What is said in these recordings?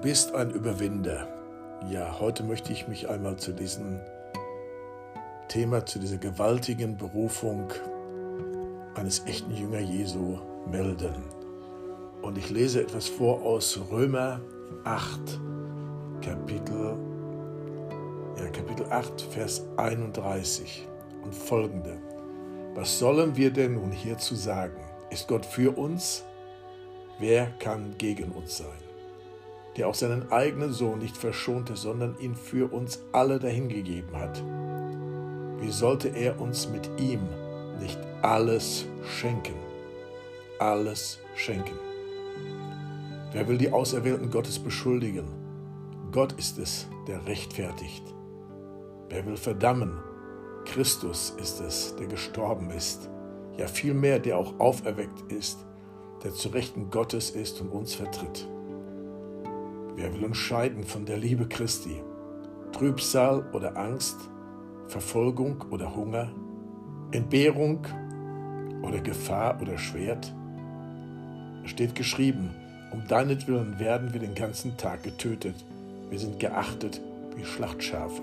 bist ein Überwinder. Ja, heute möchte ich mich einmal zu diesem Thema, zu dieser gewaltigen Berufung eines echten Jünger Jesu melden. Und ich lese etwas vor aus Römer 8, Kapitel, ja, Kapitel 8, Vers 31 und folgende. Was sollen wir denn nun hierzu sagen? Ist Gott für uns? Wer kann gegen uns sein? Der auch seinen eigenen Sohn nicht verschonte, sondern ihn für uns alle dahingegeben hat. Wie sollte er uns mit ihm nicht alles schenken? Alles schenken. Wer will die Auserwählten Gottes beschuldigen? Gott ist es, der rechtfertigt. Wer will verdammen? Christus ist es, der gestorben ist. Ja vielmehr, der auch auferweckt ist der zu Rechten Gottes ist und uns vertritt. Wer will uns scheiden von der Liebe Christi? Trübsal oder Angst, Verfolgung oder Hunger, Entbehrung oder Gefahr oder Schwert? Es steht geschrieben, um deinetwillen werden wir den ganzen Tag getötet, wir sind geachtet wie Schlachtschafe.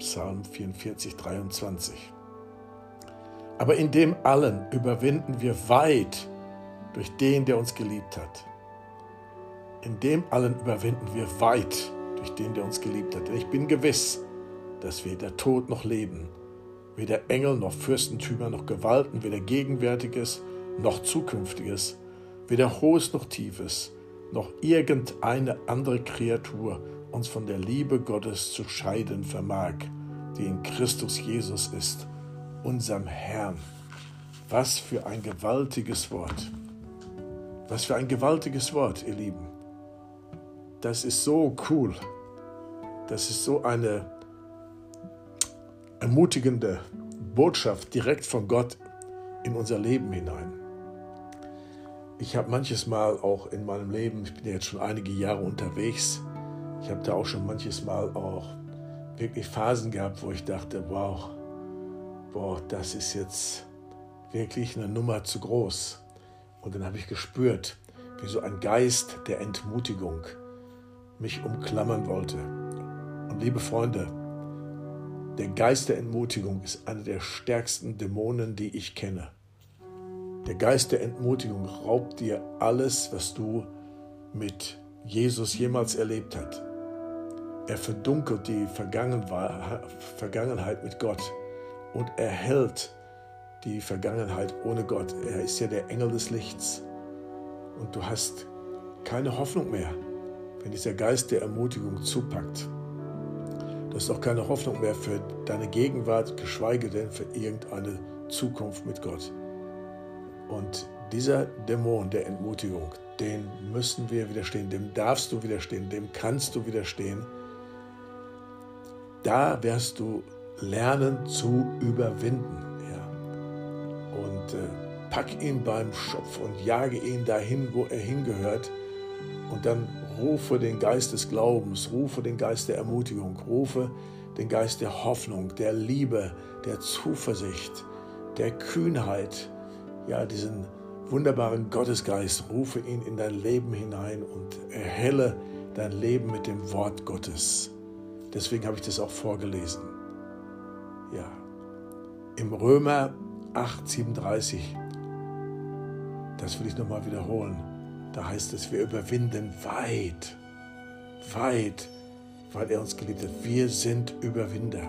Psalm 44, 23. Aber in dem allen überwinden wir weit durch den, der uns geliebt hat. In dem allen überwinden wir weit durch den, der uns geliebt hat. Denn ich bin gewiss, dass weder Tod noch Leben, weder Engel noch Fürstentümer noch Gewalten, weder Gegenwärtiges noch Zukünftiges, weder Hohes noch Tiefes, noch irgendeine andere Kreatur uns von der Liebe Gottes zu scheiden vermag, die in Christus Jesus ist, unserem Herrn. Was für ein gewaltiges Wort. Was für ein gewaltiges Wort, ihr Lieben. Das ist so cool. Das ist so eine ermutigende Botschaft direkt von Gott in unser Leben hinein. Ich habe manches Mal auch in meinem Leben, ich bin jetzt schon einige Jahre unterwegs, ich habe da auch schon manches Mal auch wirklich Phasen gehabt, wo ich dachte, wow, boah, das ist jetzt wirklich eine Nummer zu groß. Und dann habe ich gespürt, wie so ein Geist der Entmutigung mich umklammern wollte. Und liebe Freunde, der Geist der Entmutigung ist einer der stärksten Dämonen, die ich kenne. Der Geist der Entmutigung raubt dir alles, was du mit Jesus jemals erlebt hast. Er verdunkelt die Vergangenheit mit Gott und erhält die Vergangenheit ohne Gott. Er ist ja der Engel des Lichts. Und du hast keine Hoffnung mehr, wenn dieser Geist der Ermutigung zupackt. Du hast auch keine Hoffnung mehr für deine Gegenwart, geschweige denn für irgendeine Zukunft mit Gott. Und dieser Dämon der Entmutigung, den müssen wir widerstehen, dem darfst du widerstehen, dem kannst du widerstehen. Da wirst du lernen zu überwinden und äh, pack ihn beim Schopf und jage ihn dahin, wo er hingehört. Und dann rufe den Geist des Glaubens, rufe den Geist der Ermutigung, rufe den Geist der Hoffnung, der Liebe, der Zuversicht, der Kühnheit, ja, diesen wunderbaren Gottesgeist, rufe ihn in dein Leben hinein und erhelle dein Leben mit dem Wort Gottes. Deswegen habe ich das auch vorgelesen. Ja. Im Römer 8,37. Das will ich nochmal wiederholen. Da heißt es, wir überwinden weit, weit, weil er uns geliebt hat. Wir sind Überwinder.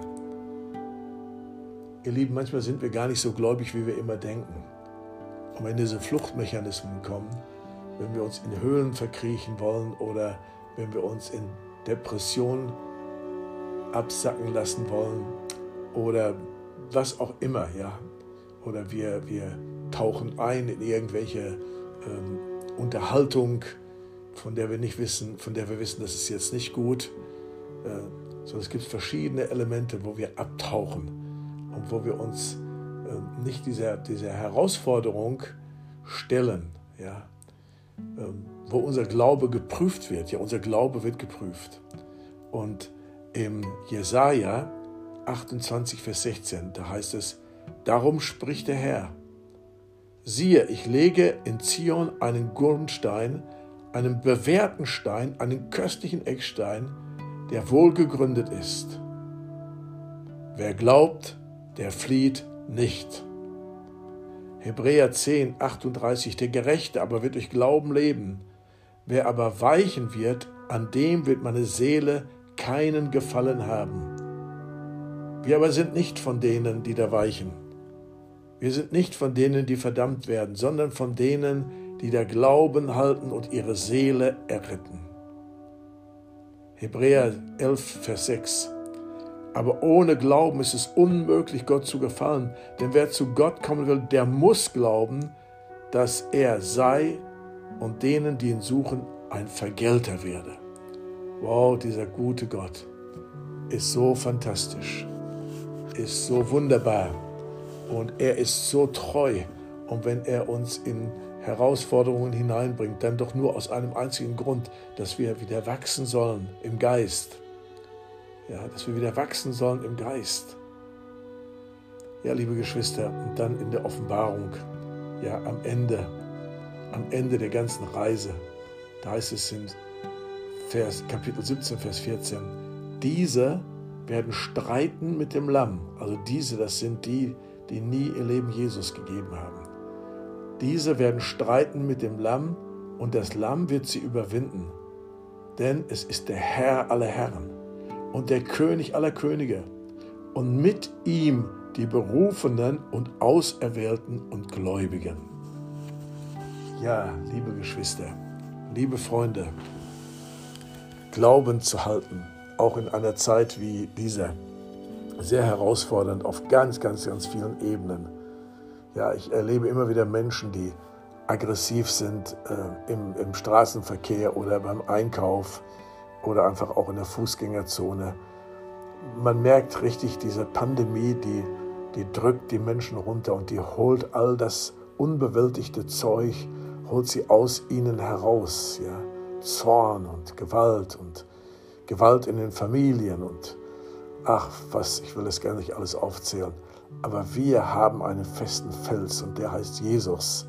Ihr Lieben, manchmal sind wir gar nicht so gläubig, wie wir immer denken. Und wenn diese Fluchtmechanismen kommen, wenn wir uns in Höhlen verkriechen wollen oder wenn wir uns in Depression absacken lassen wollen oder was auch immer, ja, oder wir, wir tauchen ein in irgendwelche ähm, Unterhaltung, von der wir nicht wissen, von der wir wissen, das ist jetzt nicht gut. Äh, sondern es gibt verschiedene Elemente, wo wir abtauchen und wo wir uns äh, nicht dieser, dieser Herausforderung stellen, ja, ähm, wo unser Glaube geprüft wird. Ja, unser Glaube wird geprüft. Und im Jesaja 28, Vers 16, da heißt es, Darum spricht der Herr. Siehe, ich lege in Zion einen Grundstein, einen bewährten Stein, einen köstlichen Eckstein, der wohl gegründet ist. Wer glaubt, der flieht nicht. Hebräer 10, 38, der Gerechte aber wird durch Glauben leben. Wer aber weichen wird, an dem wird meine Seele keinen Gefallen haben. Wir aber sind nicht von denen, die da weichen. Wir sind nicht von denen, die verdammt werden, sondern von denen, die der Glauben halten und ihre Seele erretten. Hebräer 11, Vers 6. Aber ohne Glauben ist es unmöglich, Gott zu gefallen. Denn wer zu Gott kommen will, der muss glauben, dass er sei und denen, die ihn suchen, ein Vergelter werde. Wow, dieser gute Gott ist so fantastisch, ist so wunderbar und er ist so treu. Und wenn er uns in Herausforderungen hineinbringt, dann doch nur aus einem einzigen Grund, dass wir wieder wachsen sollen im Geist. Ja, dass wir wieder wachsen sollen im Geist. Ja, liebe Geschwister, und dann in der Offenbarung, ja, am Ende, am Ende der ganzen Reise, da heißt es in Vers, Kapitel 17, Vers 14, diese werden streiten mit dem Lamm. Also diese, das sind die, die nie ihr Leben Jesus gegeben haben. Diese werden streiten mit dem Lamm und das Lamm wird sie überwinden. Denn es ist der Herr aller Herren und der König aller Könige und mit ihm die Berufenen und Auserwählten und Gläubigen. Ja, liebe Geschwister, liebe Freunde, Glauben zu halten, auch in einer Zeit wie dieser, sehr herausfordernd auf ganz, ganz, ganz vielen Ebenen. Ja, ich erlebe immer wieder Menschen, die aggressiv sind äh, im, im Straßenverkehr oder beim Einkauf oder einfach auch in der Fußgängerzone. Man merkt richtig, diese Pandemie, die, die drückt die Menschen runter und die holt all das unbewältigte Zeug, holt sie aus ihnen heraus. Ja? Zorn und Gewalt und Gewalt in den Familien und ach, was, ich will es gar nicht alles aufzählen. Aber wir haben einen festen Fels und der heißt Jesus.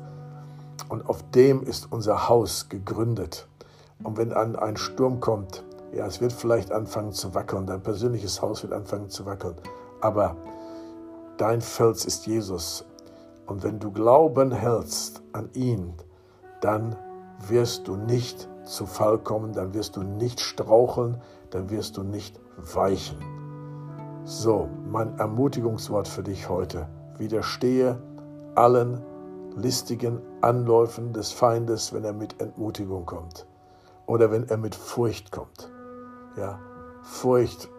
Und auf dem ist unser Haus gegründet. Und wenn dann ein Sturm kommt, ja, es wird vielleicht anfangen zu wackeln, dein persönliches Haus wird anfangen zu wackeln. Aber dein Fels ist Jesus. Und wenn du Glauben hältst an ihn, dann wirst du nicht zu Fall kommen, dann wirst du nicht straucheln, dann wirst du nicht weichen. So, mein Ermutigungswort für dich heute. Widerstehe allen listigen Anläufen des Feindes, wenn er mit Entmutigung kommt oder wenn er mit Furcht kommt. Ja, Furcht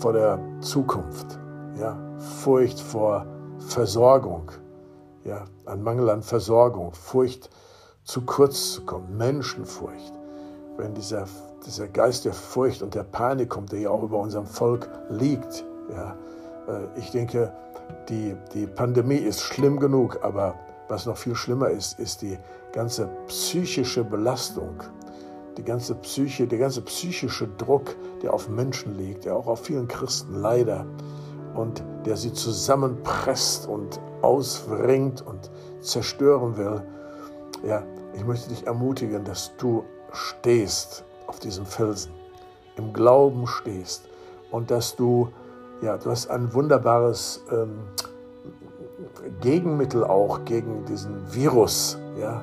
vor der Zukunft, ja, Furcht vor Versorgung, ja, ein Mangel an Versorgung, Furcht zu kurz zu kommen, Menschenfurcht. Wenn dieser dieser Geist der Furcht und der Panik kommt, der ja auch über unserem Volk liegt. Ja, äh, ich denke, die, die Pandemie ist schlimm genug, aber was noch viel schlimmer ist, ist die ganze psychische Belastung, die ganze Psyche, der ganze psychische Druck, der auf Menschen liegt, der auch auf vielen Christen leider und der sie zusammenpresst und auswringt und zerstören will. Ja, ich möchte dich ermutigen, dass du stehst auf diesem Felsen, im Glauben stehst und dass du, ja, du hast ein wunderbares ähm, Gegenmittel auch gegen diesen Virus, ja,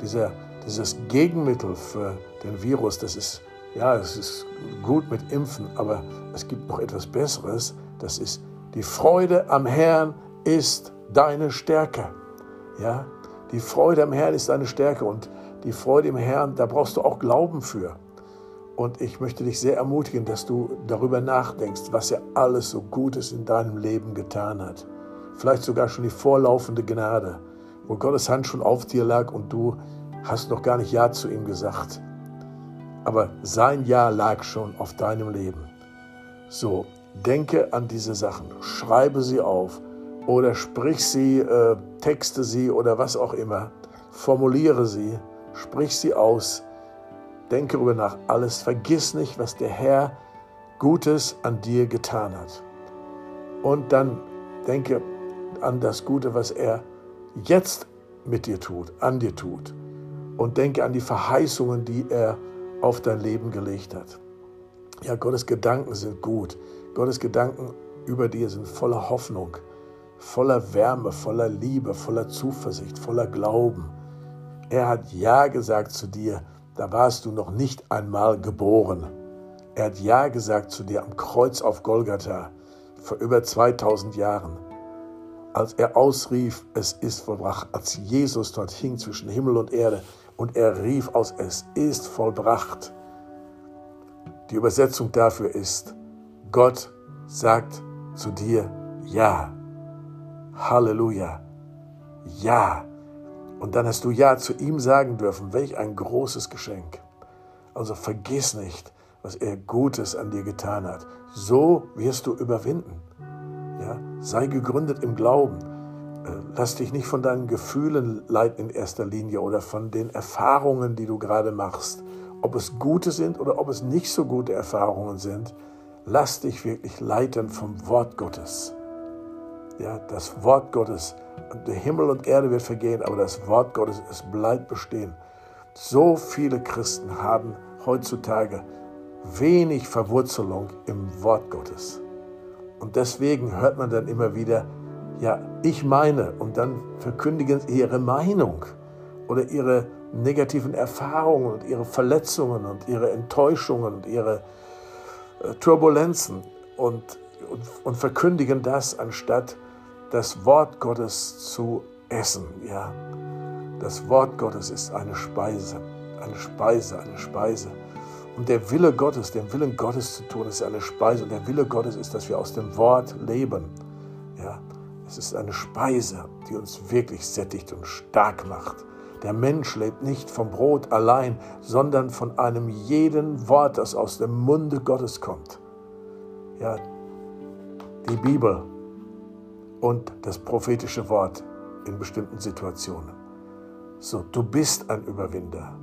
dieser, dieses Gegenmittel für den Virus, das ist, ja, es ist gut mit Impfen, aber es gibt noch etwas Besseres, das ist die Freude am Herrn ist deine Stärke, ja, die Freude am Herrn ist deine Stärke und die Freude im Herrn, da brauchst du auch Glauben für. Und ich möchte dich sehr ermutigen, dass du darüber nachdenkst, was er alles so Gutes in deinem Leben getan hat. Vielleicht sogar schon die vorlaufende Gnade, wo Gottes Hand schon auf dir lag und du hast noch gar nicht Ja zu ihm gesagt. Aber sein Ja lag schon auf deinem Leben. So, denke an diese Sachen, schreibe sie auf oder sprich sie, äh, texte sie oder was auch immer, formuliere sie, sprich sie aus Denke darüber nach, alles. Vergiss nicht, was der Herr Gutes an dir getan hat. Und dann denke an das Gute, was er jetzt mit dir tut, an dir tut. und denke an die Verheißungen, die er auf dein Leben gelegt hat. Ja, Gottes Gedanken sind gut. Gottes Gedanken über dir sind voller Hoffnung, voller Wärme, voller Liebe, voller Zuversicht, voller Glauben. Er hat Ja gesagt zu dir, da warst du noch nicht einmal geboren. Er hat Ja gesagt zu dir am Kreuz auf Golgatha vor über 2000 Jahren. Als er ausrief, es ist vollbracht, als Jesus dort hing zwischen Himmel und Erde und er rief aus, es ist vollbracht. Die Übersetzung dafür ist, Gott sagt zu dir Ja. Halleluja. Ja. Und dann hast du Ja zu ihm sagen dürfen. Welch ein großes Geschenk. Also vergiss nicht, was er Gutes an dir getan hat. So wirst du überwinden. Ja? Sei gegründet im Glauben. Äh, lass dich nicht von deinen Gefühlen leiten in erster Linie oder von den Erfahrungen, die du gerade machst. Ob es gute sind oder ob es nicht so gute Erfahrungen sind, lass dich wirklich leiten vom Wort Gottes. Ja, das Wort Gottes. Der Himmel und Erde wird vergehen, aber das Wort Gottes, es bleibt bestehen. So viele Christen haben heutzutage wenig Verwurzelung im Wort Gottes. Und deswegen hört man dann immer wieder, ja, ich meine, und dann verkündigen sie ihre Meinung oder ihre negativen Erfahrungen und ihre Verletzungen und ihre Enttäuschungen und ihre äh, Turbulenzen und, und verkündigen das, anstatt das Wort Gottes zu essen. Ja, das Wort Gottes ist eine Speise, eine Speise, eine Speise. Und der Wille Gottes, den Willen Gottes zu tun, ist eine Speise. Und der Wille Gottes ist, dass wir aus dem Wort leben. Ja, es ist eine Speise, die uns wirklich sättigt und stark macht. Der Mensch lebt nicht vom Brot allein, sondern von einem jeden Wort, das aus dem Munde Gottes kommt. Ja, die Bibel und das prophetische Wort in bestimmten Situationen. So, du bist ein Überwinder.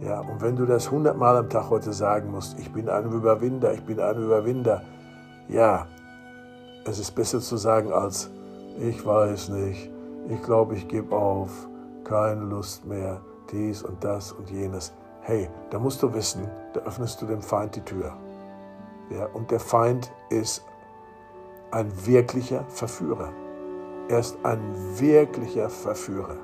Ja, und wenn du das hundertmal am Tag heute sagen musst, ich bin ein Überwinder, ich bin ein Überwinder, ja, es ist besser zu sagen als, ich weiß nicht, ich glaube, ich gebe auf, keine Lust mehr, dies und das und jenes. Hey, da musst du wissen, da öffnest du dem Feind die Tür. Ja, und der Feind ist ein wirklicher Verführer. Er ist ein wirklicher Verführer.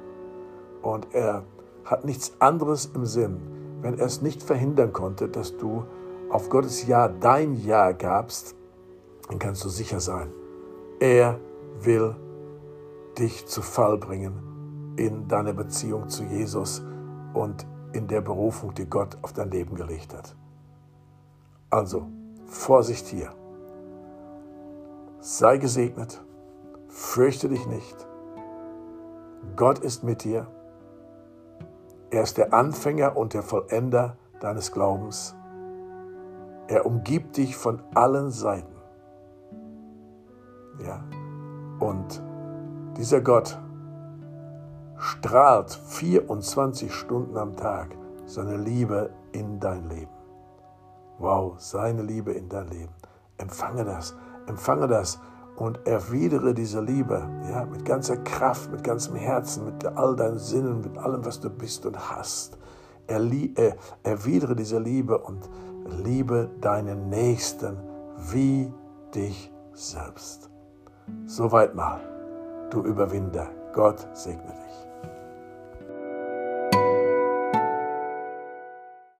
Und er hat nichts anderes im Sinn, wenn er es nicht verhindern konnte, dass du auf Gottes Ja dein Ja gabst, dann kannst du sicher sein, er will dich zu Fall bringen in deiner Beziehung zu Jesus und in der Berufung, die Gott auf dein Leben gelegt hat. Also, Vorsicht hier. Sei gesegnet, fürchte dich nicht. Gott ist mit dir er ist der Anfänger und der Vollender deines Glaubens. Er umgibt dich von allen Seiten. Ja. Und dieser Gott strahlt 24 Stunden am Tag seine Liebe in dein Leben. Wow, seine Liebe in dein Leben. Empfange das, empfange das und erwidere diese Liebe, ja, mit ganzer Kraft, mit ganzem Herzen, mit all deinen Sinnen, mit allem, was du bist und hast. Erlie äh, erwidere diese Liebe und liebe deinen Nächsten wie dich selbst. Soweit mal, du Überwinder. Gott segne dich.